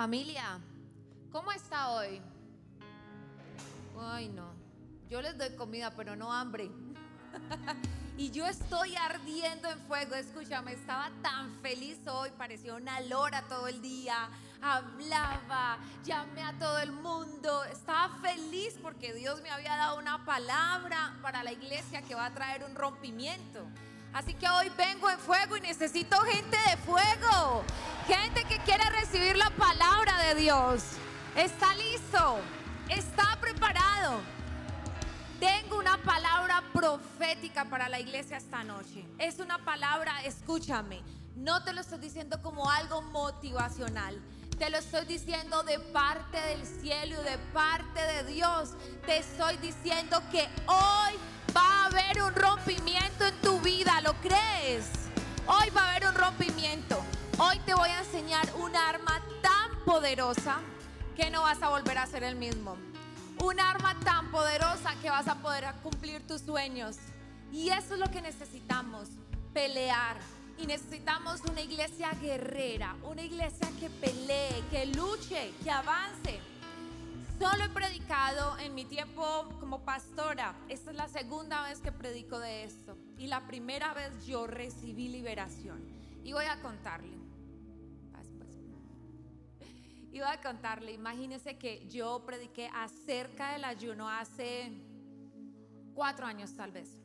Familia, ¿cómo está hoy? Ay, no. Yo les doy comida, pero no hambre. y yo estoy ardiendo en fuego. Escúchame, estaba tan feliz hoy, parecía una lora todo el día. Hablaba, llamé a todo el mundo. Estaba feliz porque Dios me había dado una palabra para la iglesia que va a traer un rompimiento. Así que hoy vengo en fuego y necesito gente de fuego. Gente que quiere recibir la palabra de Dios. Está listo. Está preparado. Tengo una palabra profética para la iglesia esta noche. Es una palabra, escúchame, no te lo estoy diciendo como algo motivacional. Te lo estoy diciendo de parte del cielo y de parte de Dios. Te estoy diciendo que hoy va a haber un rompimiento en tu vida. ¿Lo crees? Hoy va a haber un rompimiento. Hoy te voy a enseñar un arma tan poderosa que no vas a volver a ser el mismo. Un arma tan poderosa que vas a poder cumplir tus sueños. Y eso es lo que necesitamos, pelear. Y necesitamos una iglesia guerrera, una iglesia que pelee, que luche, que avance. Solo he predicado en mi tiempo como pastora. Esta es la segunda vez que predico de esto. Y la primera vez yo recibí liberación. Y voy a contarle. Y voy a contarle, imagínense que yo prediqué acerca del ayuno hace cuatro años tal vez.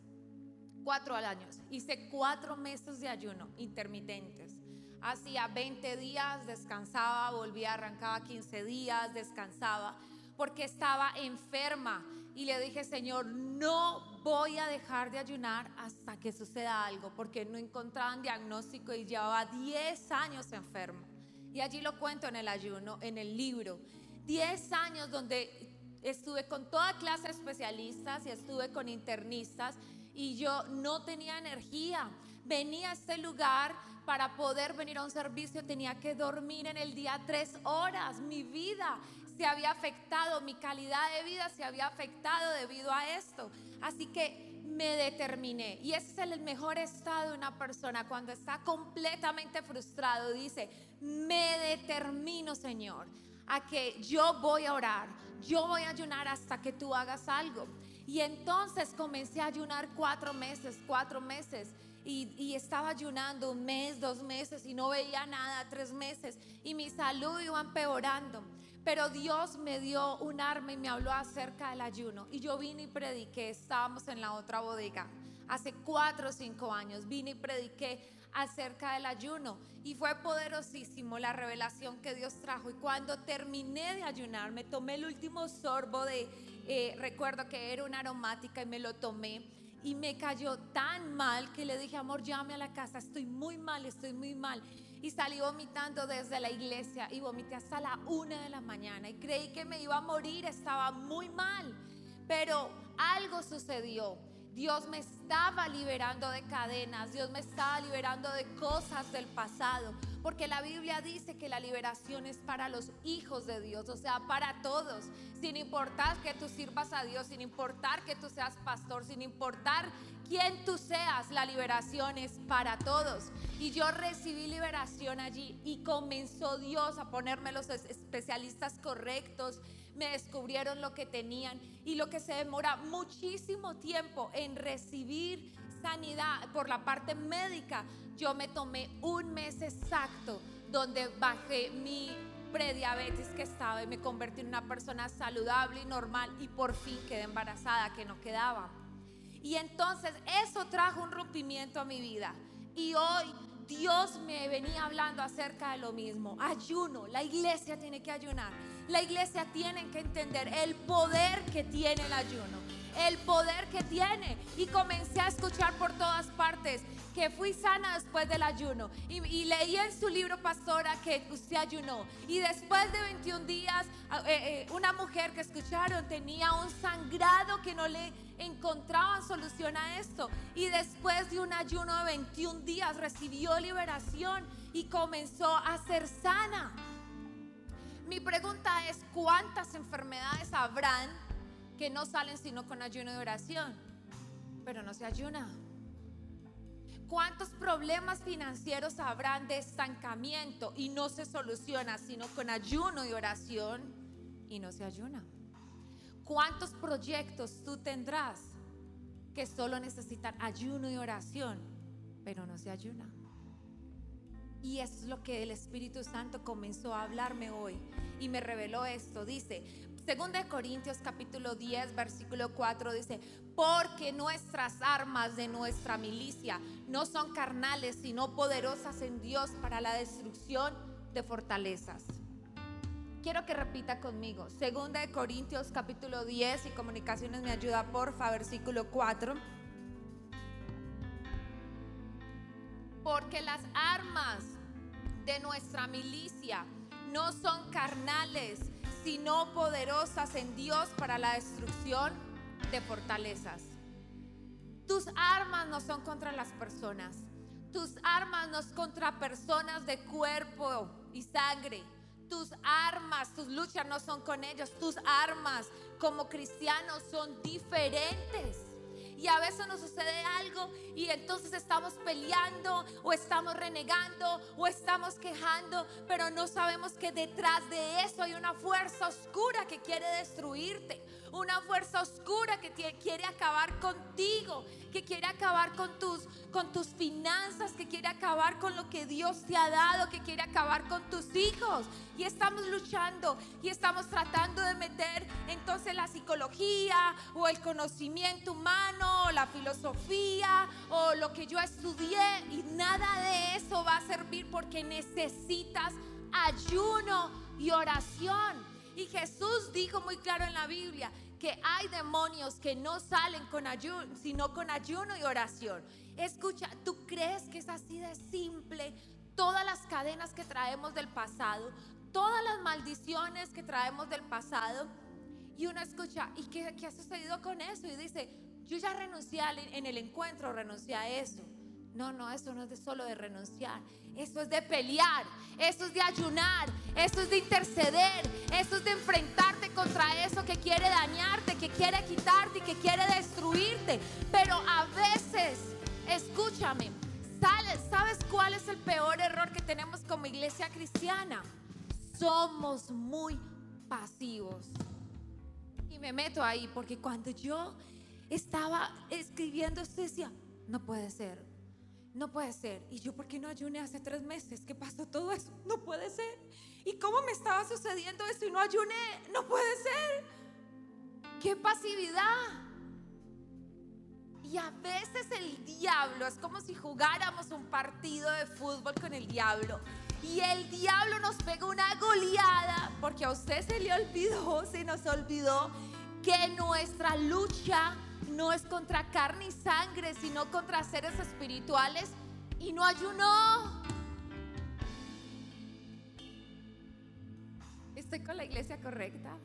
Cuatro años. Hice cuatro meses de ayuno intermitentes. Hacía 20 días, descansaba, volvía, arrancaba 15 días, descansaba, porque estaba enferma. Y le dije, Señor, no voy a dejar de ayunar hasta que suceda algo, porque no encontraban diagnóstico y llevaba 10 años enferma. Y allí lo cuento en el ayuno, en el libro. Diez años donde estuve con toda clase de especialistas y estuve con internistas y yo no tenía energía. Venía a este lugar para poder venir a un servicio, tenía que dormir en el día tres horas. Mi vida se había afectado, mi calidad de vida se había afectado debido a esto. Así que me determiné. Y ese es el mejor estado de una persona cuando está completamente frustrado. Dice, me determino, Señor, a que yo voy a orar, yo voy a ayunar hasta que tú hagas algo. Y entonces comencé a ayunar cuatro meses, cuatro meses. Y, estaba ayunando un mes, dos meses y no veía nada, tres meses. Y mi salud iba empeorando. Pero Dios me dio un arma y me habló acerca del ayuno. Y yo vine y prediqué, estábamos en la otra bodega. Hace cuatro o cinco años vine y prediqué acerca del ayuno. Y fue poderosísimo la revelación que Dios trajo. Y cuando terminé de ayunar, me tomé el último sorbo de, eh, recuerdo que era una aromática y me lo tomé. Y me cayó tan mal que le dije, amor, llame a la casa, estoy muy mal, estoy muy mal y salí vomitando desde la iglesia y vomité hasta la una de la mañana. Y creí que me iba a morir, estaba muy mal, pero algo sucedió. Dios me estaba liberando de cadenas, Dios me estaba liberando de cosas del pasado, porque la Biblia dice que la liberación es para los hijos de Dios, o sea, para todos, sin importar que tú sirvas a Dios, sin importar que tú seas pastor, sin importar quien tú seas, la liberación es para todos. Y yo recibí liberación allí y comenzó Dios a ponerme los especialistas correctos, me descubrieron lo que tenían y lo que se demora muchísimo tiempo en recibir sanidad por la parte médica, yo me tomé un mes exacto donde bajé mi prediabetes que estaba y me convertí en una persona saludable y normal y por fin quedé embarazada que no quedaba. Y entonces eso trajo un rompimiento a mi vida. Y hoy Dios me venía hablando acerca de lo mismo. Ayuno, la iglesia tiene que ayunar. La iglesia tiene que entender el poder que tiene el ayuno. El poder que tiene. Y comencé a escuchar por todas partes que fui sana después del ayuno. Y, leí en su libro, pastora, que usted ayunó. Y después de 21 días, ah, eh, eh, una mujer que escucharon tenía un sangrado que no le encontraban solución a esto. Y después de un ayuno de 21 días recibió liberación y comenzó a ser sana. Mi pregunta es, ¿cuántas enfermedades habrán que no salen sino con ayuno de oración? Pero no se ayuna. ¿Cuántos problemas financieros habrán de estancamiento y no se soluciona sino con ayuno y oración y no se ayuna? ¿Cuántos proyectos tú tendrás que solo necesitan ayuno y oración, pero no se ayuna? Y eso es lo que el Espíritu Santo comenzó a hablarme hoy y me reveló esto. Dice, 2 Corintios capítulo 10, versículo 4 dice, porque nuestras armas de nuestra milicia no son carnales, sino poderosas en Dios para la destrucción de fortalezas. Quiero que repita conmigo. 2 Corintios capítulo 10 y comunicaciones me ayuda, porfa, versículo 4. Porque las armas de nuestra milicia no son carnales, sino poderosas en Dios para la destrucción de fortalezas. Tus armas no son contra las personas. Tus armas no son contra personas de cuerpo y sangre. Tus armas, tus luchas no son con ellos. Tus armas como cristianos son diferentes. Y a veces nos sucede algo y entonces estamos peleando o estamos renegando o estamos quejando, pero no sabemos que detrás de eso hay una fuerza oscura que quiere destruirte una fuerza oscura que quiere acabar contigo, que quiere acabar con tus, con tus finanzas, que quiere acabar con lo que Dios te ha dado, que quiere acabar con tus hijos. Y estamos luchando y estamos tratando de meter entonces la psicología o el conocimiento humano o la filosofía o lo que yo estudié y nada de eso va a servir porque necesitas ayuno y oración. Y Jesús dijo muy claro en la Biblia que hay demonios que no salen con ayuno, sino con ayuno y oración. Escucha, ¿tú crees que es así de simple? Todas las cadenas que traemos del pasado, todas las maldiciones que traemos del pasado. Y uno escucha, ¿y qué, qué ha sucedido con eso? Y dice, yo ya renuncié en el encuentro, renuncié a eso. No, no, eso no es de solo de renunciar. Eso es de pelear, eso es de ayunar, eso es de interceder, eso es de enfrentarte contra eso que quiere dañarte, que quiere quitarte y que quiere destruirte. Pero a veces, escúchame, ¿sabes cuál es el peor error que tenemos como iglesia cristiana? Somos muy pasivos. Y me meto ahí porque cuando yo estaba escribiendo esto decía, no puede ser no puede ser. ¿Y yo por qué no ayuné hace tres meses? ¿Qué pasó todo eso? No puede ser. ¿Y cómo me estaba sucediendo eso y no ayuné? No puede ser. ¡Qué pasividad! Y a veces el diablo es como si jugáramos un partido de fútbol con el diablo. Y el diablo nos pega una goleada porque a usted se le olvidó, se nos olvidó que nuestra lucha no es contra carne y sangre, sino contra seres espirituales y no ayunó. ¿Estoy con la iglesia correcta?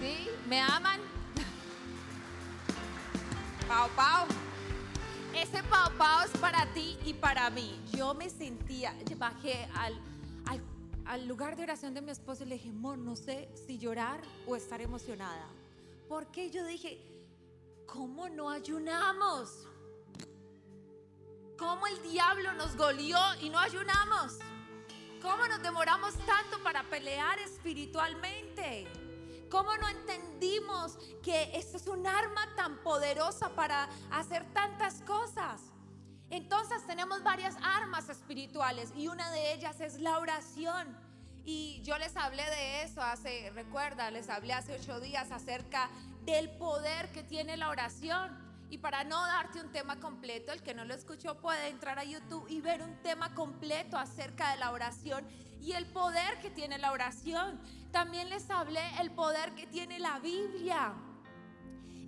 ¿Sí? ¿Me aman? Pau, pau. Ese pau, pau es para ti y para mí. Yo me sentía, bajé al, al, lugar de oración de mi esposo y le dije, amor, no sé si llorar o estar emocionada. Porque yo dije, ¿cómo no ayunamos? ¿Cómo el diablo nos golió y no ayunamos? ¿Cómo nos demoramos tanto para pelear espiritualmente? ¿Cómo no entendimos que esto es un arma tan poderosa para hacer tantas cosas? Entonces tenemos varias armas espirituales y una de ellas es la oración. Y yo les hablé de eso hace, recuerda, les hablé hace ocho días acerca del poder que tiene la oración. Y para no darte un tema completo, el que no lo escuchó puede entrar a YouTube y ver un tema completo acerca de la oración y el poder que tiene la oración. También les hablé el poder que tiene la Biblia.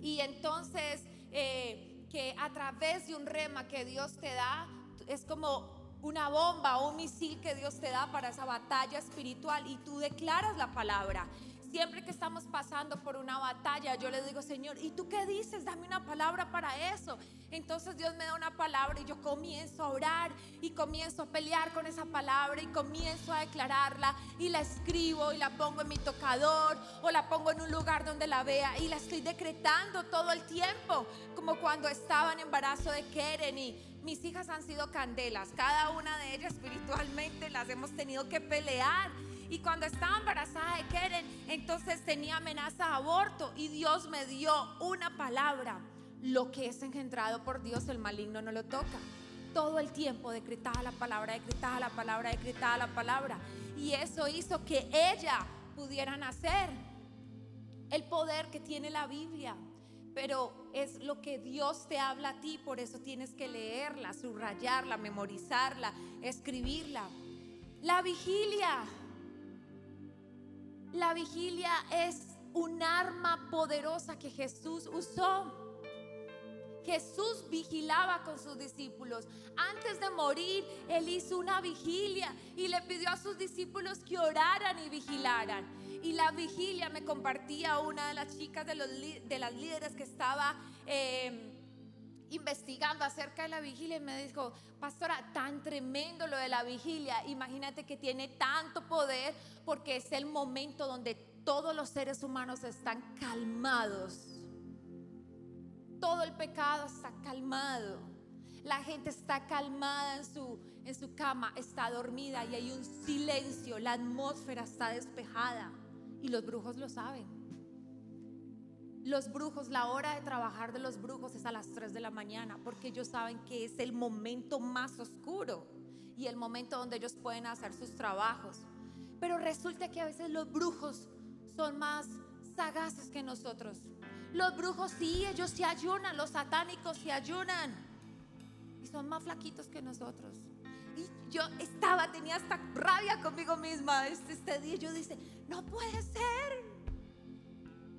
Y entonces, eh, que a través de un rema que Dios te da, es como una bomba o un misil que Dios te da para esa batalla espiritual y tú declaras la palabra. Siempre que estamos pasando por una batalla, yo le digo, Señor, ¿y tú qué dices? Dame una palabra para eso. Entonces Dios me da una palabra y yo comienzo a orar y comienzo a pelear con esa palabra y comienzo a declararla y la escribo y la pongo en mi tocador o la pongo en un lugar donde la vea y la estoy decretando todo el tiempo, como cuando estaba en embarazo de Keren y mis hijas han sido candelas, cada una de ellas espiritualmente las hemos tenido que pelear y cuando estaba embarazada de Keren, entonces tenía amenaza de aborto y Dios me dio una palabra. Lo que es engendrado por Dios, el maligno no lo toca. Todo el tiempo decretaba la palabra, decretaba la palabra, decretaba la palabra. Y eso hizo que ella pudiera nacer. El poder que tiene la Biblia. Pero es lo que Dios te habla a ti, por eso tienes que leerla, subrayarla, memorizarla, escribirla. La vigilia la vigilia es un arma poderosa que Jesús usó. Jesús vigilaba con sus discípulos. Antes de morir, Él hizo una vigilia y le pidió a sus discípulos que oraran y vigilaran. Y la vigilia me compartía una de las chicas de, los, de las líderes que estaba... Eh, investigando acerca de la vigilia y me dijo, pastora, tan tremendo lo de la vigilia. Imagínate que tiene tanto poder porque es el momento donde todos los seres humanos están calmados. Todo el pecado está calmado. La gente está calmada en su, en su cama, está dormida y hay un silencio. La atmósfera está despejada y los brujos lo saben. Los brujos, la hora de trabajar de los brujos es a las 3 de la mañana, porque ellos saben que es el momento más oscuro y el momento donde ellos pueden hacer sus trabajos. Pero resulta que a veces los brujos son más sagaces que nosotros. Los brujos sí, ellos se ayunan, los satánicos se ayunan y son más flaquitos que nosotros. Y yo estaba, tenía hasta rabia conmigo misma este, este día. Yo dije, no puede ser.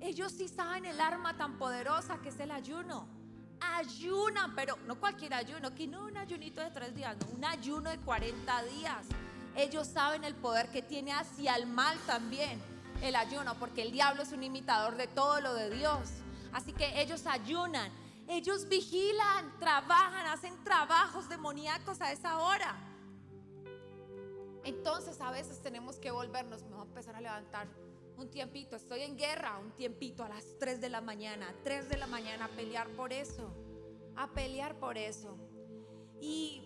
Ellos sí saben el arma tan poderosa que es el ayuno. Ayunan, pero no cualquier ayuno, que no un ayunito de tres días, no, un ayuno de 40 días. Ellos saben el poder que tiene hacia el mal también el ayuno, porque el diablo es un imitador de todo lo de Dios. Así que ellos ayunan, ellos vigilan, trabajan, hacen trabajos demoníacos a esa hora. Entonces a veces tenemos que volvernos, me voy a empezar a levantar un tiempito, estoy en guerra, un tiempito a las 3 de la mañana, 3 de la mañana a pelear por eso, a pelear por eso. Y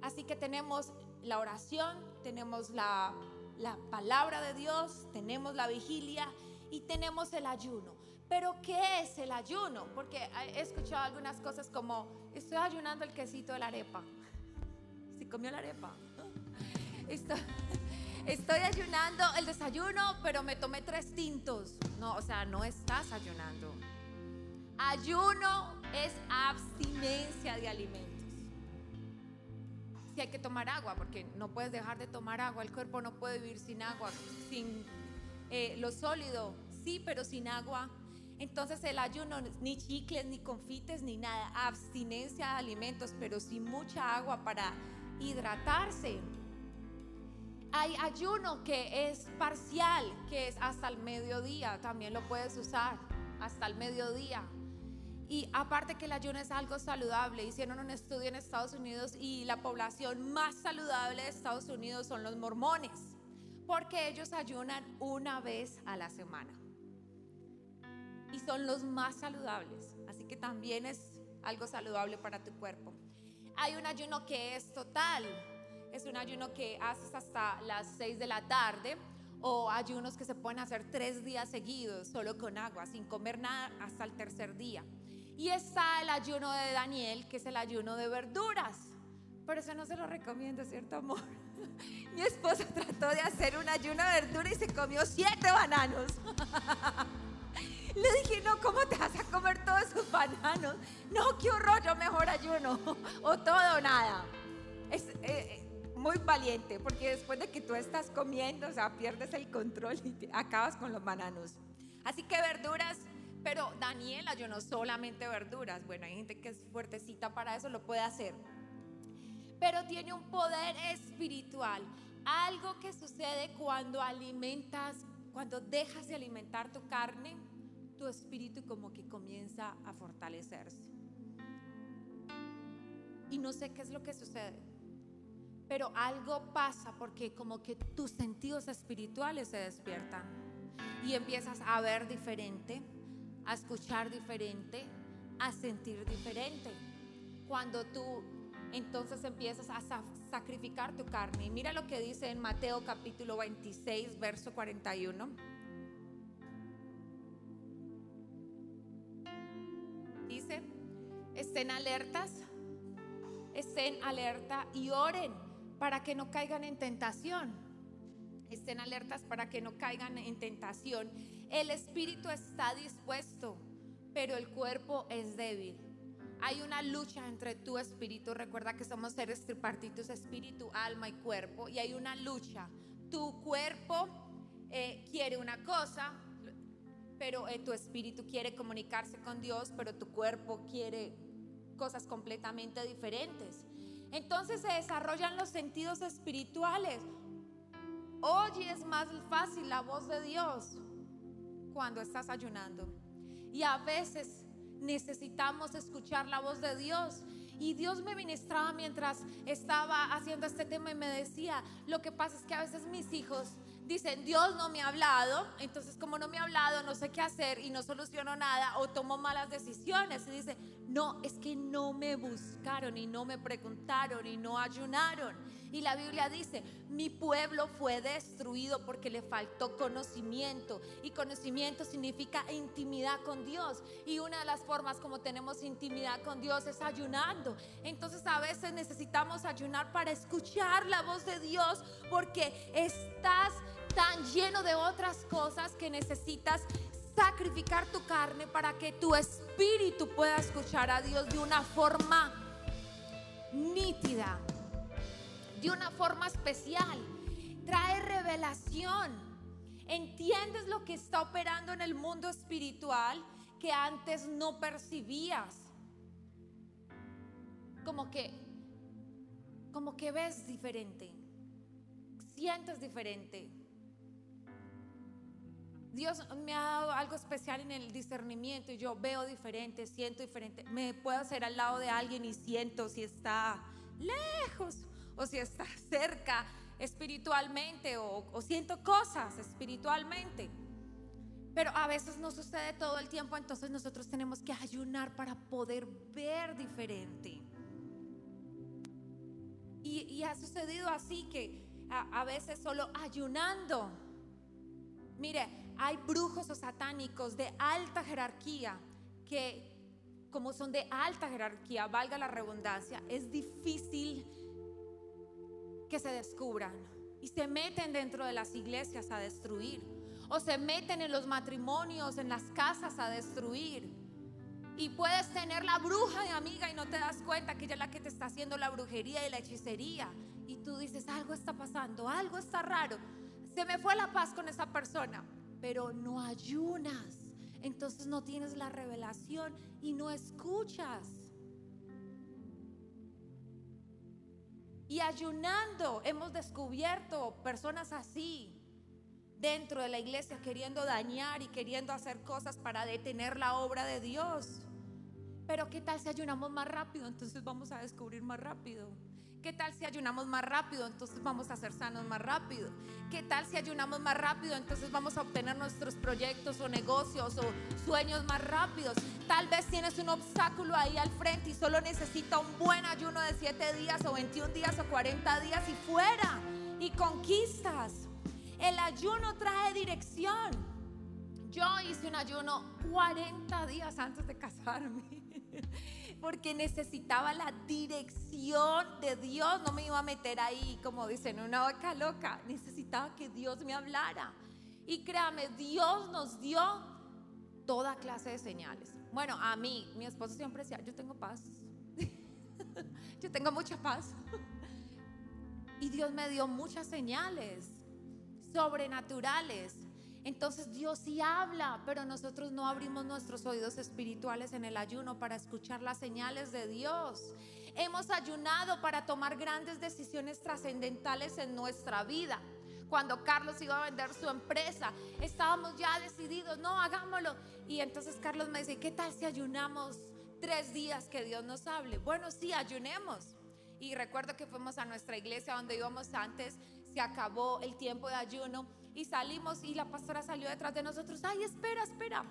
así que tenemos la oración, tenemos la, la palabra de Dios, tenemos la vigilia y tenemos el ayuno. Pero ¿qué es el ayuno? Porque he escuchado algunas cosas como, estoy ayunando el quesito de la arepa. Si comió la arepa. Esto, estoy ayunando el desayuno, pero me tomé tres tintos. No, o sea, no estás ayunando. Ayuno es abstinencia de alimentos. Si hay que tomar agua, porque no puedes dejar de tomar agua, el cuerpo no puede vivir sin agua, sin eh, lo sólido, sí, pero sin agua. Entonces el ayuno, ni chicles, ni confites, ni nada, abstinencia de alimentos, pero sin mucha agua para hidratarse. Hay ayuno que es parcial, que es hasta el mediodía, también lo puedes usar, hasta el mediodía. Y aparte que el ayuno es algo saludable, hicieron un estudio en Estados Unidos y la población más saludable de Estados Unidos son los mormones, porque ellos ayunan una vez a la semana. Y son los más saludables, así que también es algo saludable para tu cuerpo. Hay un ayuno que es total, es un ayuno que haces hasta las 6 de la tarde o ayunos que se pueden hacer tres días seguidos solo con agua, sin comer nada hasta el tercer día. Y está el ayuno de Daniel, que es el ayuno de verduras. Pero eso no se lo recomiendo, ¿cierto, amor? Mi esposo trató de hacer un ayuno de verdura y se comió siete bananos. Le dije, no, ¿cómo te vas a comer todos esos bananos? No, qué horror, yo mejor ayuno. O todo o nada. Es, eh, muy valiente, porque después de que tú estás comiendo, o sea, pierdes el control y acabas con los bananos. Así que verduras, pero Daniel ayunó solamente verduras. Bueno, hay gente que es fuertecita para eso, lo puede hacer. Pero tiene un poder espiritual. Algo que sucede cuando alimentas cuando dejas de alimentar tu carne, tu espíritu como que comienza a fortalecerse. Y no sé qué es lo que sucede, pero algo pasa porque como que tus sentidos espirituales se despiertan y empiezas a ver diferente, a escuchar diferente, a sentir diferente. Cuando tú entonces empiezas a sacrificar tu carne. Mira lo que dice en Mateo capítulo 26, verso 41. Dice, estén alertas, estén alerta y oren para que no caigan en tentación. Estén alertas para que no caigan en tentación. El espíritu está dispuesto, pero el cuerpo es débil. Hay una lucha entre tu espíritu. Recuerda que somos seres tripartitos, espíritu, alma y cuerpo. Y hay una lucha. Tu cuerpo eh, quiere una cosa, pero eh, tu espíritu quiere comunicarse con Dios, pero tu cuerpo quiere cosas completamente diferentes. Entonces se desarrollan los sentidos espirituales. Hoy es más fácil la voz de Dios cuando estás ayunando. Y a veces necesitamos escuchar la voz de Dios. Y Dios me ministraba mientras estaba haciendo este tema y me decía, lo que pasa es que a veces mis hijos dicen, Dios no me ha hablado, entonces como no me ha hablado, no sé qué hacer y no soluciono nada o tomo malas decisiones. Y dice, no, es que no me buscaron y no me preguntaron y no ayunaron. Y la Biblia dice, mi pueblo fue destruido porque le faltó conocimiento. Y conocimiento significa intimidad con Dios. Y una de las formas como tenemos intimidad con Dios es ayunando. Entonces a veces necesitamos ayunar para escuchar la voz de Dios porque estás lleno de otras cosas que necesitas sacrificar tu carne para que tu espíritu pueda escuchar a Dios de una forma nítida de una forma especial. Trae revelación. Entiendes lo que está operando en el mundo espiritual que antes no percibías. Como que, como que ves diferente, sientes diferente. Dios me ha dado algo especial en el discernimiento y yo veo diferente, siento diferente. Me puedo hacer al lado de alguien y siento si está lejos o si está cerca espiritualmente o, siento cosas espiritualmente. Pero a veces no sucede todo el tiempo, entonces nosotros tenemos que ayunar para poder ver diferente. Y, ha sucedido así que a, a, veces solo ayunando. Mire, hay brujos o satánicos de alta jerarquía que como son de alta jerarquía, valga la redundancia, es difícil que se descubran y se meten dentro de las iglesias a destruir o se meten en los matrimonios, en las casas a destruir. Y puedes tener la bruja de amiga y no te das cuenta que ella es la que te está haciendo la brujería y la hechicería. Y tú dices, algo está pasando, algo está raro. Se me fue la paz con esa persona, pero no ayunas. Entonces no tienes la revelación y no escuchas. Y ayunando hemos descubierto personas así dentro de la iglesia queriendo dañar y queriendo hacer cosas para detener la obra de Dios. Pero ¿qué tal si ayunamos más rápido? Entonces vamos a descubrir más rápido. ¿Qué tal si ayunamos más rápido? Entonces vamos a ser sanos más rápido. ¿Qué tal si ayunamos más rápido? Entonces vamos a obtener nuestros proyectos o negocios o sueños más rápidos. Tal vez tienes un obstáculo ahí al frente y solo necesita un buen ayuno de 7 días o 21 días o 40 días y fuera. Y conquistas. El ayuno trae dirección. Yo hice un ayuno 40 días antes de casarme porque necesitaba la dirección de Dios. No me iba a meter ahí, como dicen, una vaca loca. Necesitaba que Dios me hablara. Y créame, Dios nos dio toda clase de señales. Bueno, a mí, mi esposo siempre decía, yo tengo paz. yo tengo mucha paz. y Dios me dio muchas señales sobrenaturales entonces Dios sí habla, pero nosotros no abrimos nuestros oídos espirituales en el ayuno para escuchar las señales de Dios. Hemos ayunado para tomar grandes decisiones trascendentales en nuestra vida. cuando Carlos iba a vender su empresa, estábamos ya decididos, no, hagámoslo. Y entonces Carlos me dice, ¿qué tal si ayunamos tres días que Dios nos hable? Bueno, sí, ayunemos. Y recuerdo que fuimos a nuestra iglesia donde íbamos antes, se acabó el tiempo de ayuno y salimos y la pastora salió detrás de nosotros, ay, espera, espera.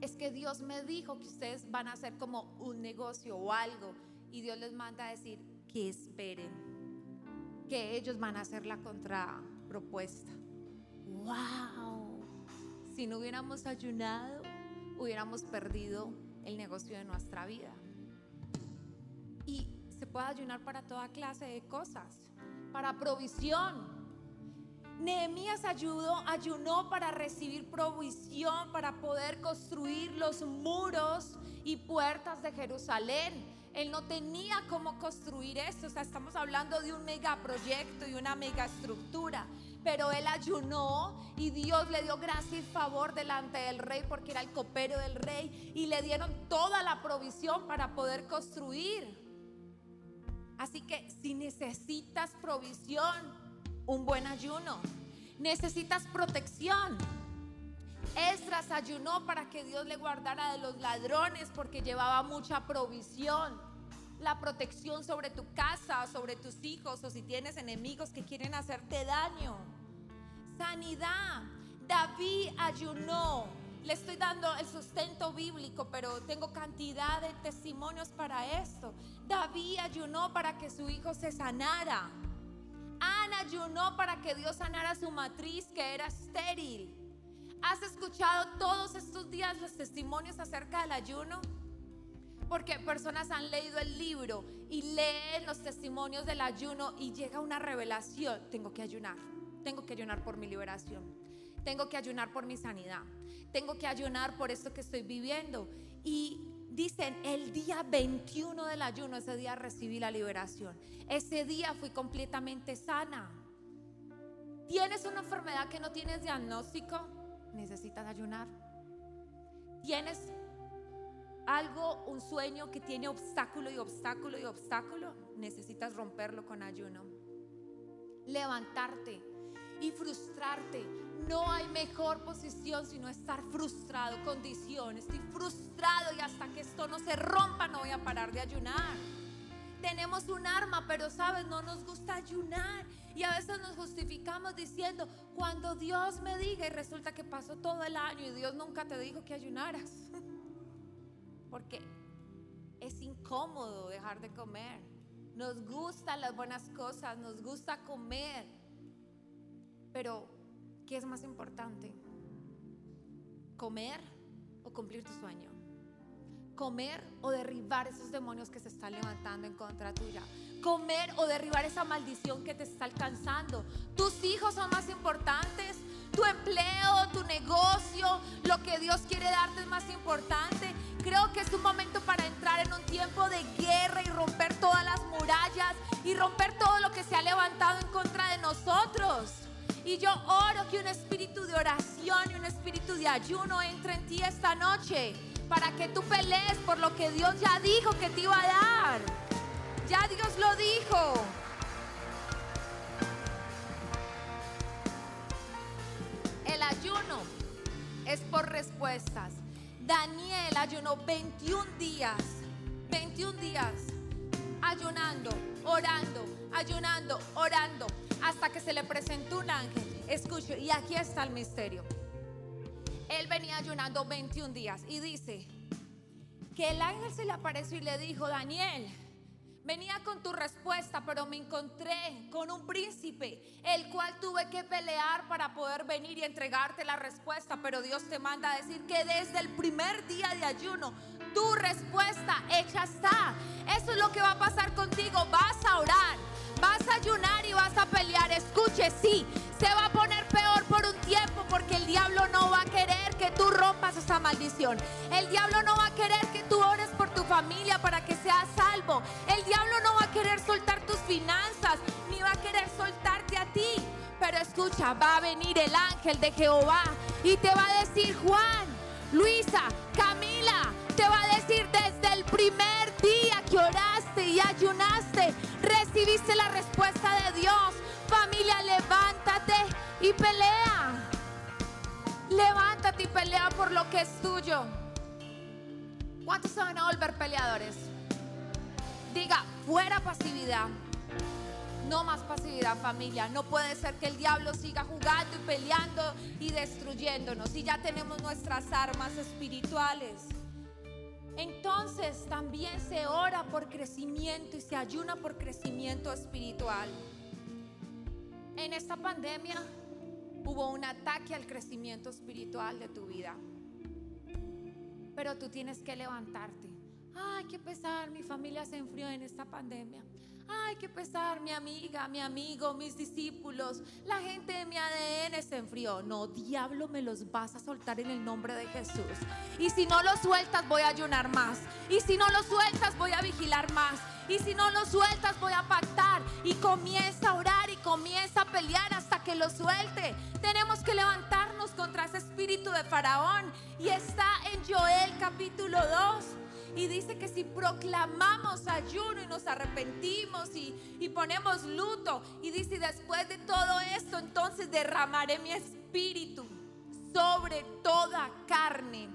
Es que Dios me dijo que ustedes van a hacer como un negocio o algo y Dios les manda a decir que esperen que ellos van a hacer la contrapropuesta. ¡Wow! Si no hubiéramos ayunado, hubiéramos perdido el negocio de nuestra vida. Y se puede ayunar para toda clase de cosas, para provisión. Nehemías ayudó, ayunó para recibir provisión, para poder construir los muros y puertas de Jerusalén. Él no tenía cómo construir esto. O sea, estamos hablando de un megaproyecto y una megaestructura. Pero él ayunó y Dios le dio gracia y favor delante del rey porque era el copero del rey y le dieron toda la provisión para poder construir. Así que si necesitas provisión, un buen ayuno. Necesitas protección. Esdras ayunó para que Dios le guardara de los ladrones porque llevaba mucha provisión. La protección sobre tu casa, sobre tus hijos o si tienes enemigos que quieren hacerte daño. Sanidad. David ayunó. Le estoy dando el sustento bíblico, pero tengo cantidad de testimonios para esto. David ayunó para que su hijo se sanara. Ayunó para que Dios sanara su matriz que era estéril. ¿Has escuchado todos estos días los testimonios acerca del ayuno? Porque personas han leído el libro y leen los testimonios del ayuno y llega una revelación. Tengo que ayunar. Tengo que ayunar por mi liberación. Tengo que ayunar por mi sanidad. Tengo que ayunar por esto que estoy viviendo. Y dicen, el día 21 del ayuno, ese día recibí la liberación. Ese día fui completamente sana. ¿Tienes una enfermedad que no tienes diagnóstico? necesitas ayunar. ¿Tienes algo, un sueño que tiene obstáculo y obstáculo y obstáculo? Necesitas romperlo con ayuno. Levantarte y frustrarte. No hay mejor posición sino estar frustrado, condición. Estoy frustrado y hasta que esto no se rompa no voy a parar de ayunar tenemos un arma, pero sabes, no nos gusta ayunar. Y a veces nos justificamos diciendo, cuando Dios me diga, y resulta que pasó todo el año y Dios nunca te dijo que ayunaras. Porque es incómodo dejar de comer. Nos gustan las buenas cosas, nos gusta comer. Pero, ¿qué es más importante? ¿Comer o cumplir tu sueño? comer o derribar esos demonios que se están levantando en contra tuya. Comer o derribar esa maldición que te está alcanzando. Tus hijos son más importantes. Tu empleo, tu negocio, lo que Dios quiere darte es más importante. Creo que es un momento para entrar en un tiempo de guerra y romper todas las murallas y romper todo lo que se ha levantado en contra de nosotros. Y yo oro que un espíritu de oración y un espíritu de ayuno entre en ti esta noche para que tú pelees por lo que Dios ya dijo que te iba a dar. Ya Dios lo dijo. El ayuno es por respuestas. Daniel ayunó 21 días, 21 días, ayunando, orando, ayunando, orando, hasta que se le presentó un ángel. Escucho, y aquí está el misterio él venía ayunando 21 días y dice que el ángel se le apareció y le dijo, Daniel, venía con tu respuesta, pero me encontré con un príncipe, el cual tuve que pelear para poder venir y entregarte la respuesta, pero Dios te manda a decir que desde el primer día de ayuno, tu respuesta hecha está. Eso es lo que va a pasar contigo, vas a orar, vas a ayunar y vas a pelear. Escuche, sí, se va a poner peor por un tiempo porque el diablo no va a querer que tú rompas esa maldición. El diablo no va a querer que tú ores por tu familia para que seas salvo. El diablo no va a querer soltar tus finanzas ni va a querer soltarte a ti. Pero escucha, va a venir el ángel de Jehová y te va a decir, Juan, Luisa, Camila, te va a decir desde el primer día que oraste y ayunaste, recibiste la respuesta de Dios. Familia, levanta pelea. Levántate y pelea por lo que es tuyo. ¿Cuántos se van a volver peleadores? Diga, fuera pasividad. No más pasividad familia. No puede ser que el diablo siga jugando y peleando y destruyéndonos. Y ya tenemos nuestras armas espirituales. Entonces también se ora por crecimiento y se ayuna por crecimiento espiritual. En esta pandemia hubo un ataque al crecimiento espiritual de tu vida. Pero tú tienes que levantarte. Ay, qué pesar, mi familia se enfrió en esta pandemia. Ay, qué pesar, mi amiga, mi amigo, mis discípulos, la gente de mi ADN se enfrió. No, diablo, me los vas a soltar en el nombre de Jesús. Y si no los sueltas, voy a ayunar más. Y si no los sueltas, voy a vigilar más. Y si no los sueltas, voy a pactar. Y comienza a orar y comienza a pelear hasta que lo suelte. Tenemos que levantarnos contra ese espíritu de Faraón. Y está en Joel capítulo 2 y dice que si proclamamos ayuno y nos arrepentimos y, ponemos luto, y dice, después de todo esto, entonces derramaré mi espíritu sobre toda carne.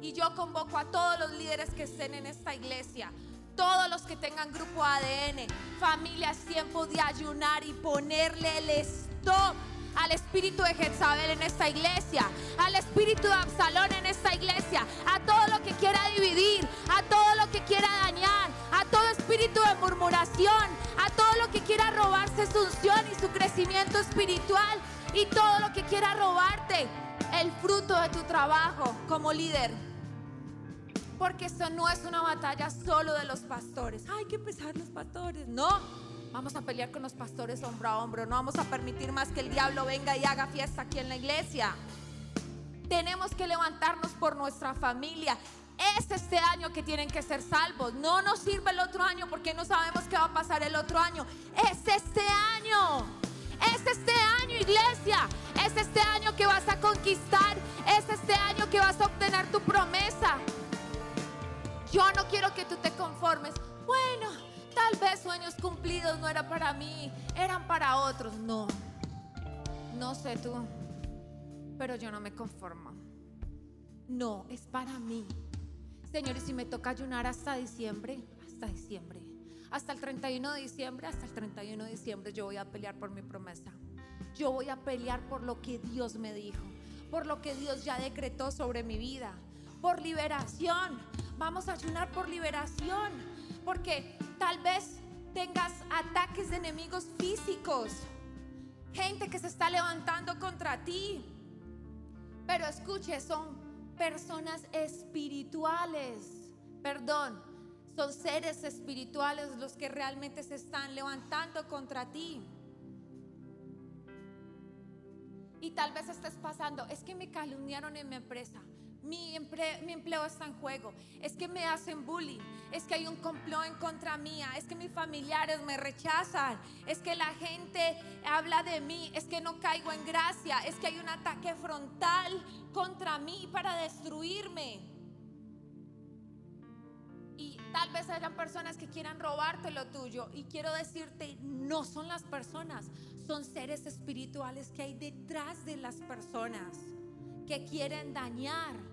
Y yo convoco a todos los líderes que estén en esta iglesia, todos los que tengan grupo ADN, familias, tiempo de ayunar y ponerle el stop al espíritu de Jezabel en esta iglesia, al espíritu de Absalón en esta iglesia, a todo lo que quiera dividir, a todo lo que quiera dañar, a todo espíritu de murmuración, a todo lo que quiera robarse su unción y su crecimiento espiritual y todo lo que quiera robarte el fruto de tu trabajo como líder. Porque esto no es una batalla solo de los pastores. Ay, que pesar los pastores. No. Vamos a pelear con los pastores hombro a hombro. No vamos a permitir más que el diablo venga y haga fiesta aquí en la iglesia. Tenemos que levantarnos por nuestra familia. Es este año que tienen que ser salvos. No nos sirve el otro año porque no sabemos qué va a pasar el otro año. Es este año. Es este año, iglesia. Es este año que vas a conquistar. Es este año que vas a obtener tu promesa. Yo no quiero que tú te conformes. Bueno, Tal vez sueños cumplidos no eran para mí, eran para otros. No, no sé tú, pero yo no me conformo. No, es para mí. Señor, y si me toca ayunar hasta diciembre, hasta diciembre. Hasta el 31 de diciembre, hasta el 31 de diciembre yo voy a pelear por mi promesa. Yo voy a pelear por lo que Dios me dijo, por lo que Dios ya decretó sobre mi vida, por liberación. Vamos a ayunar por liberación, porque Tal vez tengas ataques de enemigos físicos, gente que se está levantando contra ti. Pero escuche, son personas espirituales. Perdón, son seres espirituales los que realmente se están levantando contra ti. Y tal vez estés pasando, es que me calumniaron en mi empresa mi, empleo está en juego, es que me hacen bullying, es que hay un complot en contra mía, es que mis familiares me rechazan, es que la gente habla de mí, es que no caigo en gracia, es que hay un ataque frontal contra mí para destruirme. Y tal vez hayan personas que quieran robarte lo tuyo. Y quiero decirte, no son las personas, son seres espirituales que hay detrás de las personas que quieren dañar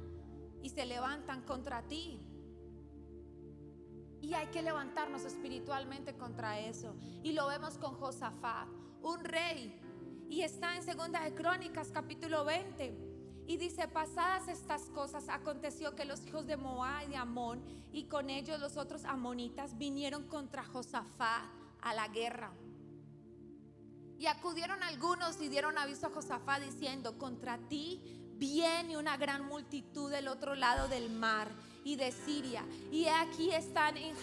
y se levantan contra ti. Y hay que levantarnos espiritualmente contra eso. Y lo vemos con Josafat, un rey. Y está en Segunda de Crónicas, capítulo 20. Y dice, pasadas estas cosas, aconteció que los hijos de Moab y de Amón y con ellos los otros amonitas vinieron contra Josafat a la guerra. Y acudieron algunos y dieron aviso a Josafat diciendo, contra ti viene una gran multitud del otro lado del mar y de Siria. Y aquí están en,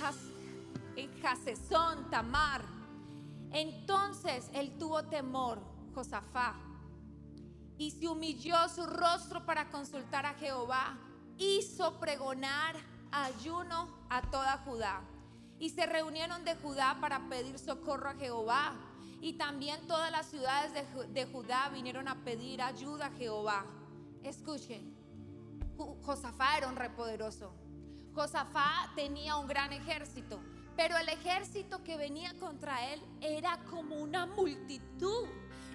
Jasesón, Tamar. Entonces él tuvo temor, Josafá, y se humilló su rostro para consultar a Jehová. Hizo pregonar ayuno a toda Judá. Y se reunieron de Judá para pedir socorro a Jehová. Y también todas las ciudades de, de Judá vinieron a pedir ayuda a Jehová. Escuche, Josafá era un rey poderoso. Josafá tenía un gran ejército, pero el ejército que venía contra él era como una multitud.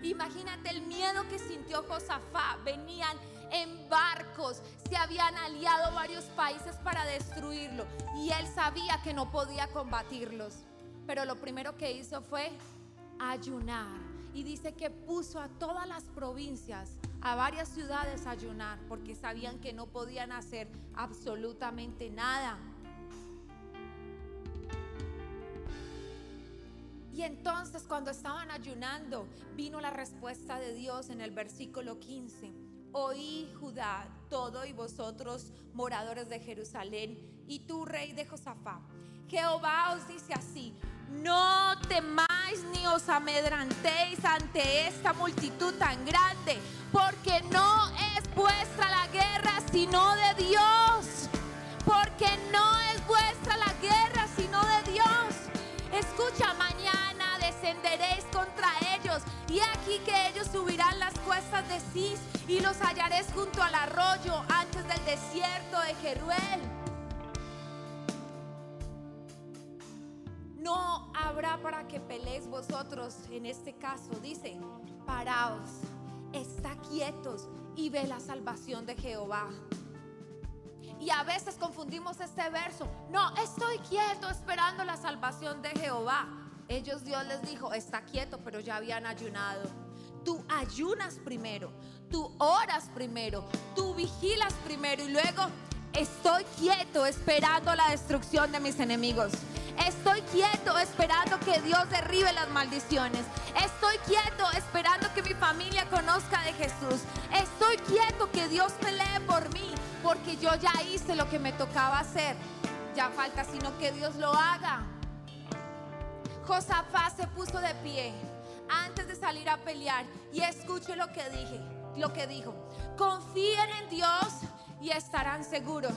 Imagínate el miedo que sintió Josafá. Venían en barcos, se habían aliado varios países para destruirlo y él sabía que no podía combatirlos. Pero lo primero que hizo fue ayunar. Y dice que puso a todas las provincias, a varias ciudades a ayunar, porque sabían que no podían hacer absolutamente nada. Y entonces cuando estaban ayunando, vino la respuesta de Dios en el versículo 15. Oí Judá, todo y vosotros moradores de Jerusalén, y tú rey de Josafá. Jehová os dice así, no temáis ni os amedrantéis ante esta multitud tan grande, porque no es vuestra la guerra, sino de Dios. Porque no es vuestra la guerra, sino de Dios. Escucha, mañana descenderéis contra ellos, y aquí que ellos subirán las cuestas de Cis, y los hallaréis junto al arroyo antes del desierto de Jeruel. no habrá para que peleéis vosotros en este caso. Dice, paraos, está quietos y ve la salvación de Jehová. Y a veces confundimos este verso. No, estoy quieto esperando la salvación de Jehová. Ellos Dios les dijo, está quieto, pero ya habían ayunado. Tú ayunas primero, tú oras primero, tú vigilas primero y luego estoy quieto esperando la destrucción de mis enemigos. Estoy quieto esperando que Dios derribe las maldiciones. Estoy quieto esperando que mi familia conozca de Jesús. Estoy quieto que Dios pelee por mí porque yo ya hice lo que me tocaba hacer. Ya falta sino que Dios lo haga. Josafat se puso de pie antes de salir a pelear y escuche lo que dije, lo que dijo. Confíen en Dios y estarán seguros.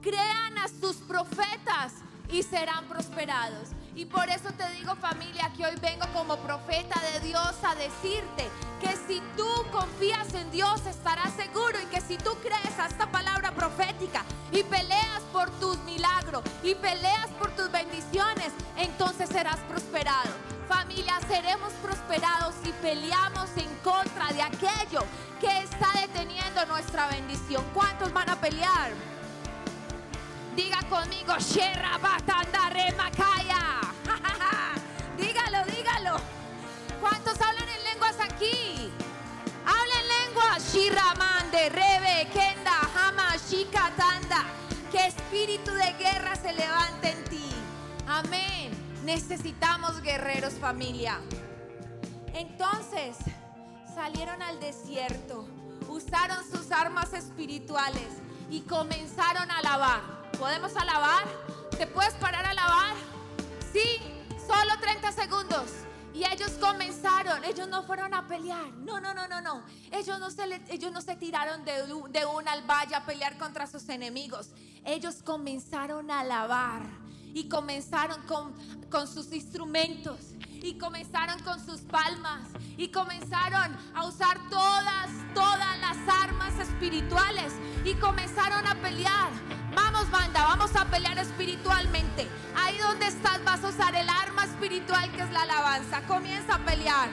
Crean a sus profetas y serán prosperados. Y por eso te digo familia que hoy vengo como profeta de Dios a decirte que si tú confías en Dios estarás seguro y que si tú crees a esta palabra profética y peleas por tus milagros y peleas por tus bendiciones, entonces serás prosperado. Familia, seremos prosperados si peleamos en contra de aquello que está deteniendo nuestra bendición. ¿Cuántos van a pelear? Diga conmigo, Sherra Makaya. dígalo, dígalo. ¿Cuántos hablan en lenguas aquí? Habla en lenguas. Shiramande, Rebe, Kenda, Hama, Shikatanda. Que espíritu de guerra se levante en ti. Amén. Necesitamos guerreros, familia. Entonces salieron al desierto, usaron sus armas espirituales y comenzaron a alabar. ¿Podemos alabar? ¿Te puedes parar a alabar? Sí, solo 30 segundos. Y ellos comenzaron, ellos no fueron a pelear. No, no, no, no, no. Ellos no se, ellos no se tiraron de, de una albaya a pelear contra sus enemigos. Ellos comenzaron a alabar y comenzaron con, con sus instrumentos y comenzaron con sus palmas y comenzaron a usar todas, todas las armas espirituales comenzaron a pelear. Vamos banda, vamos a pelear espiritualmente. Ahí donde estás vas a usar el arma espiritual que es la alabanza. Comienza a pelear.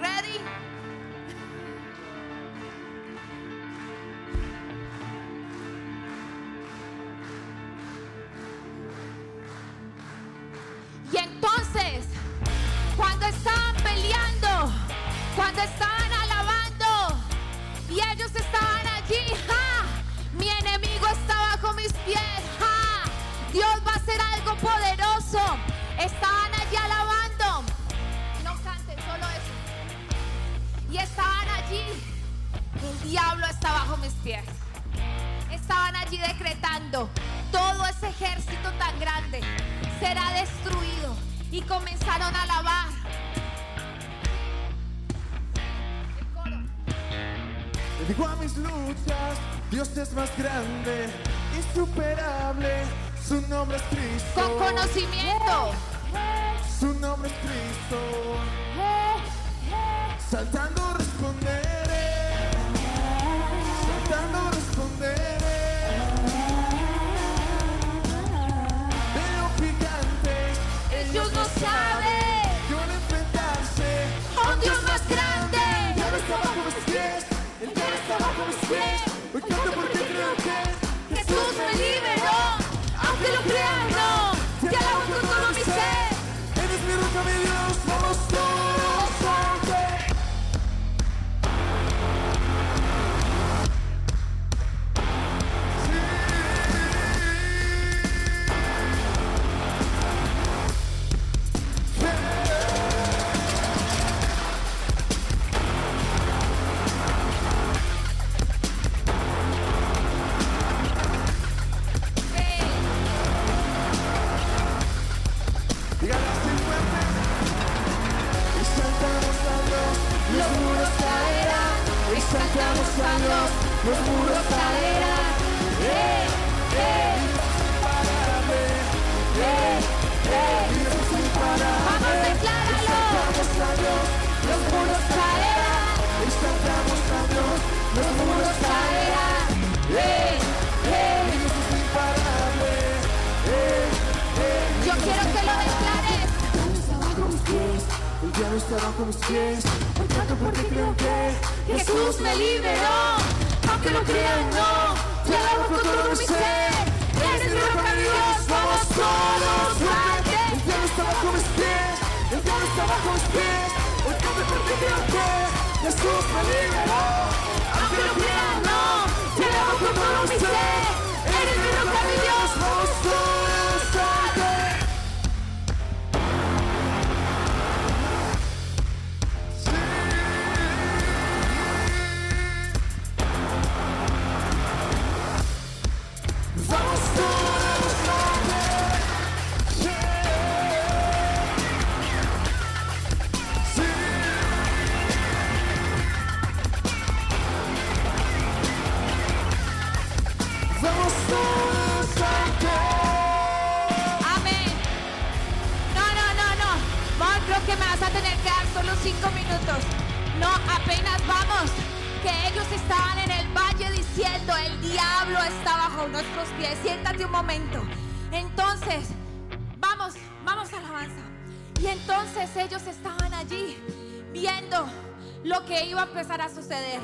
Ready? Jesús me cinco minutos. No, apenas vamos. Que ellos estaban en el valle diciendo, el diablo está bajo nuestros pies. Siéntate un momento. Entonces, vamos, vamos a alabanza. Y entonces ellos estaban allí viendo lo que iba a empezar a suceder.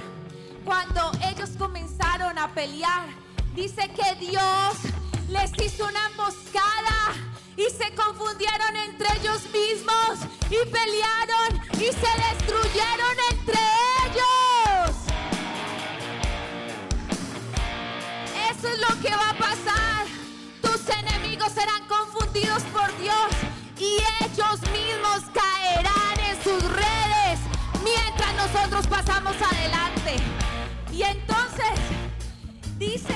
Cuando ellos comenzaron a pelear, dice que Dios les hizo una emboscada y se confundieron entre ellos mismos y pelearon y se destruyeron entre ellos. Eso es lo que va a pasar. Tus enemigos serán confundidos por Dios y ellos mismos caerán en sus redes mientras nosotros pasamos adelante. Y entonces dice,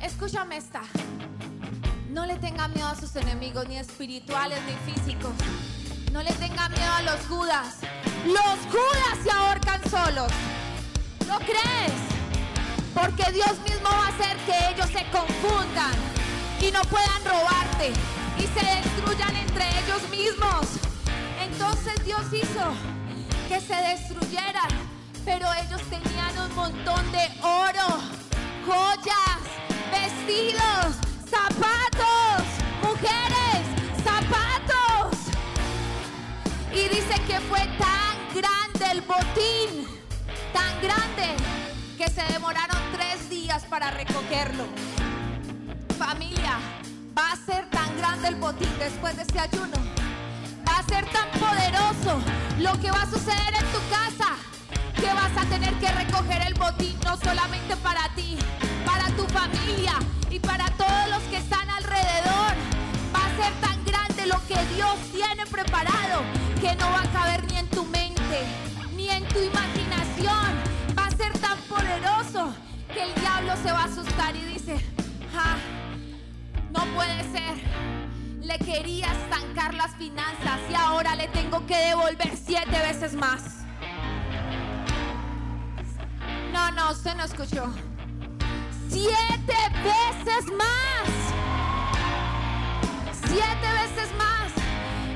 escúchame esta, no le tenga miedo a sus enemigos, ni espirituales ni físicos. No le tenga miedo a los judas. Los judas se ahorcan solos. ¿Lo crees? Porque Dios mismo va a hacer que ellos se confundan y no puedan robarte y se destruyan entre ellos mismos. Entonces Dios hizo que se destruyeran, pero ellos tenían un montón de oro, joyas, vestidos, zapatos, mujeres, zapatos. Y dice que fue tan grande el botín, tan grande, que se demoraron tres días para recogerlo. Familia, va a ser tan grande el botín después de este ayuno. Va a ser tan poderoso lo que va a suceder en tu casa que vas a tener que recoger el botín no solamente para ti, para tu familia y para todos los que están alrededor. Va a ser tan grande lo que Dios tiene preparado que no va a caber ni en tu mente ni en tu imaginación. Va a ser tan poderoso que el diablo se va a asustar y dice, "Ja, no puede ser. Le quería estancar las finanzas y ahora le tengo que devolver siete veces más. No, no, usted no escuchó. Siete veces más. Siete veces más.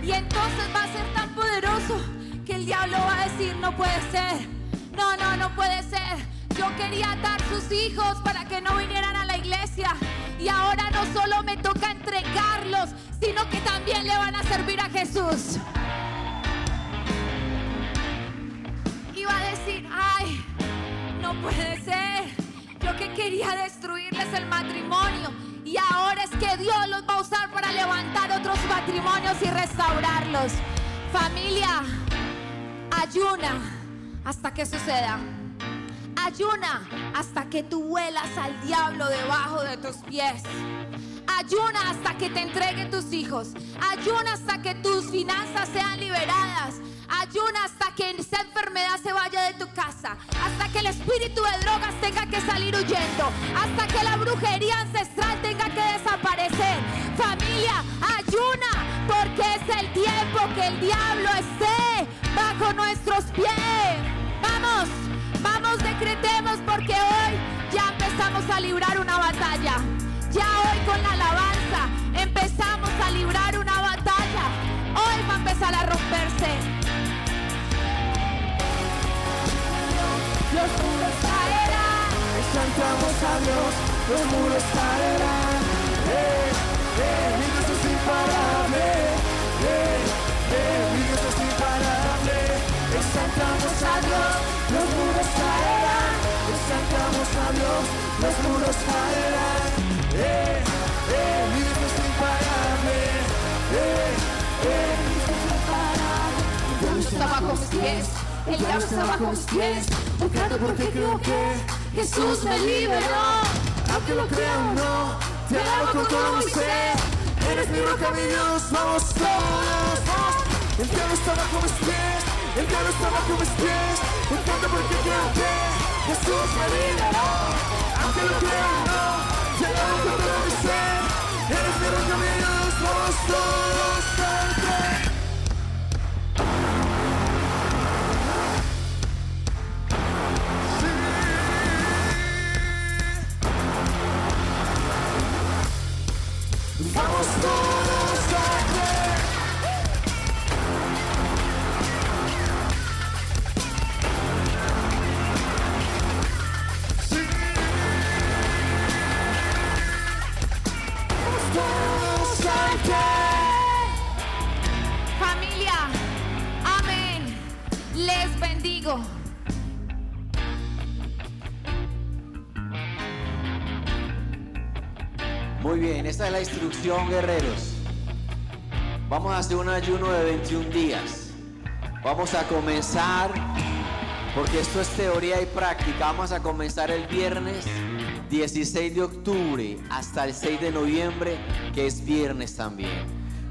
Y entonces va a ser tan poderoso que el diablo va a decir, no puede ser. No, no, no puede ser. Yo quería dar sus hijos para que no vinieran a la iglesia. Y ahora no solo me toca entregarlos, sino que también le van a servir a Jesús. Y va a decir, ay, no puede ser. Yo que quería destruirles el matrimonio. Y ahora es que Dios los va a usar para levantar otros matrimonios y restaurarlos. Familia, ayuna hasta que suceda. Ayuna hasta que tú vuelas al diablo debajo de tus pies. Ayuna hasta que te entregue tus hijos. Ayuna hasta que tus finanzas sean liberadas. Ayuna hasta que esa enfermedad se vaya de tu casa. Hasta que el espíritu de drogas tenga que salir huyendo. Hasta que la brujería ancestral tenga que desaparecer. Familia, ayuna porque es el tiempo que el diablo esté bajo nuestros pies. vamos, vamos, decretemos porque hoy ya empezamos a librar una batalla. Ya hoy con la alabanza empezamos a librar una batalla. Hoy va a empezar a romperse. Exaltamos a Dios, los muros caerán. Eh, eh, mi Dios es imparable. Eh, eh, mi Dios es imparable. Exaltamos a Dios, los muros caerán. Exaltamos a Dios, los muros caerán. Eh, eh, mi Dios es imparable. Eh, eh, mi Dios es imparable. El diablo está bajo mis pies. El diablo está bajo mis pies. Buscando porque creo que Jesús me liberó. Aunque lo crea o no, te amo con todo mi ser. Eres mi roca, mi Dios, vamos todos. El diablo está bajo mis pies, el diablo está bajo mis pies. Buscando porque creo que Jesús me liberó. Aunque lo crea o no, te amo con todo mi ser. Eres mi roca, mi Dios, vamos todos, Vamos todos a. Familia, amén. Les bendigo. Muy bien, esta es la instrucción, guerreros. Vamos a hacer un ayuno de 21 días. Vamos a comenzar, porque esto es teoría y práctica, vamos a comenzar el viernes 16 de octubre hasta el 6 de noviembre, que es viernes también.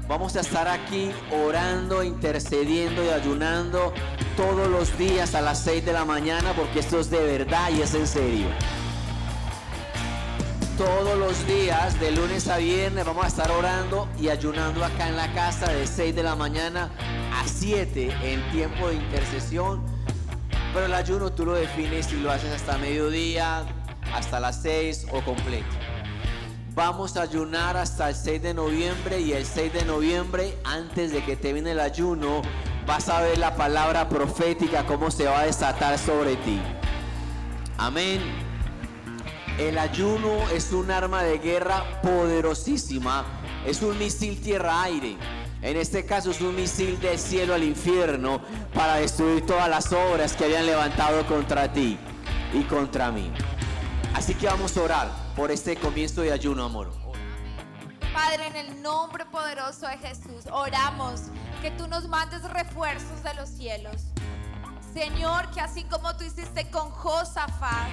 Vamos a estar aquí orando, intercediendo y ayunando todos los días a las 6 de la mañana, porque esto es de verdad y es en serio todos los días, de lunes a viernes, vamos a estar orando y ayunando acá en la casa de 6 de la mañana a 7 en tiempo de intercesión. Pero el ayuno tú lo defines si lo haces hasta mediodía, hasta las 6 o completo. Vamos a ayunar hasta el 6 de noviembre y el 6 de noviembre, antes de que termine el ayuno, vas a ver la palabra profética, cómo se va a desatar sobre ti. Amén. El ayuno es un arma de guerra poderosísima. Es un misil tierra-aire. En este caso es un misil del cielo al infierno para destruir todas las obras que habían levantado contra ti y contra mí. Así que vamos a orar por este comienzo de ayuno, amor. Padre, en el nombre poderoso de Jesús, oramos que tú nos mandes refuerzos de los cielos. Señor, que así como tú hiciste con Josafat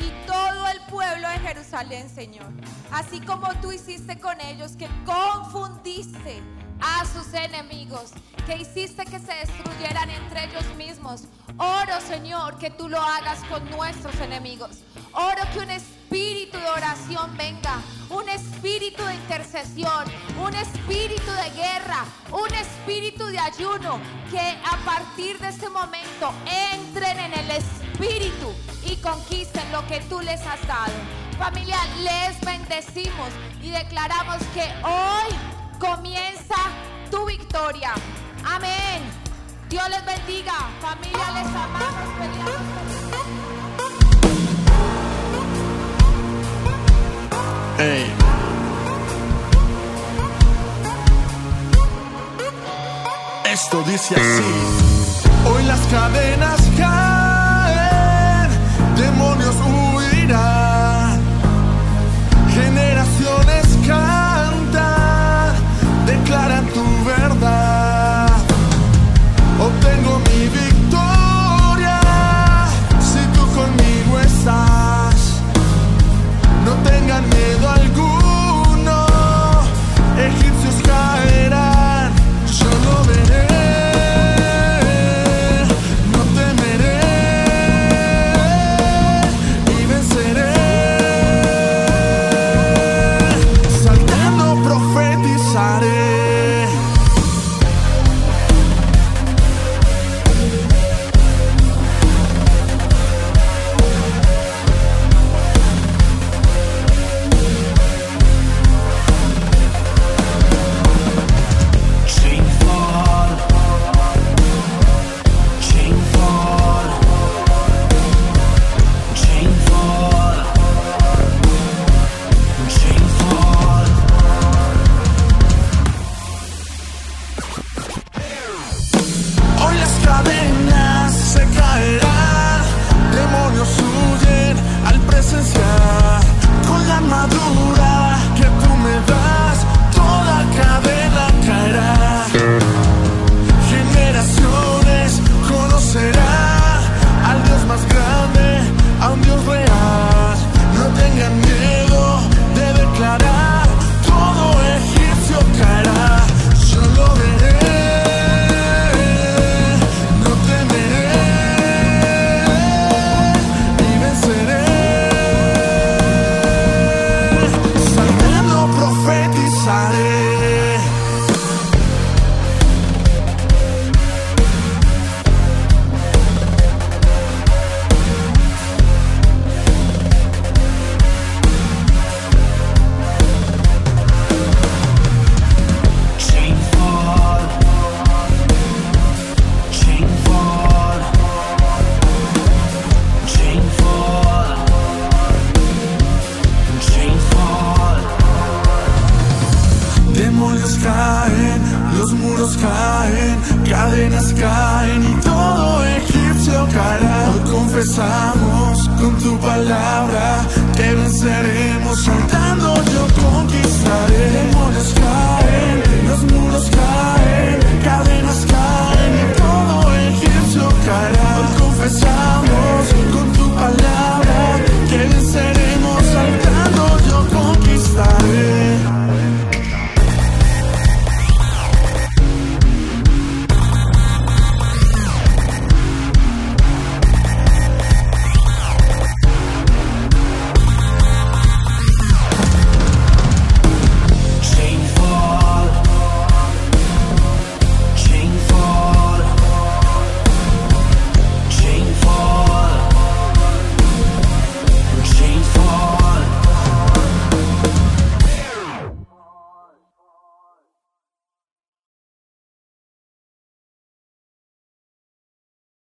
y todo el pueblo de Jerusalén, Señor, así como tú hiciste con ellos, que confundiste a sus enemigos, que hiciste que se destruyeran entre ellos mismos. Oro, Señor, que tú lo hagas con nuestros enemigos. Oro que un espíritu de oración venga, un espíritu de intercesión, un espíritu de guerra, un espíritu de ayuno, que a partir de este momento entren en el espíritu y conquisten lo que tú les has dado. Familia, les bendecimos y declaramos que hoy comienza tu victoria. Amén. Dios les bendiga. Familia, les amamos. Peleamos. Esto dice así. Hoy las cadenas caen,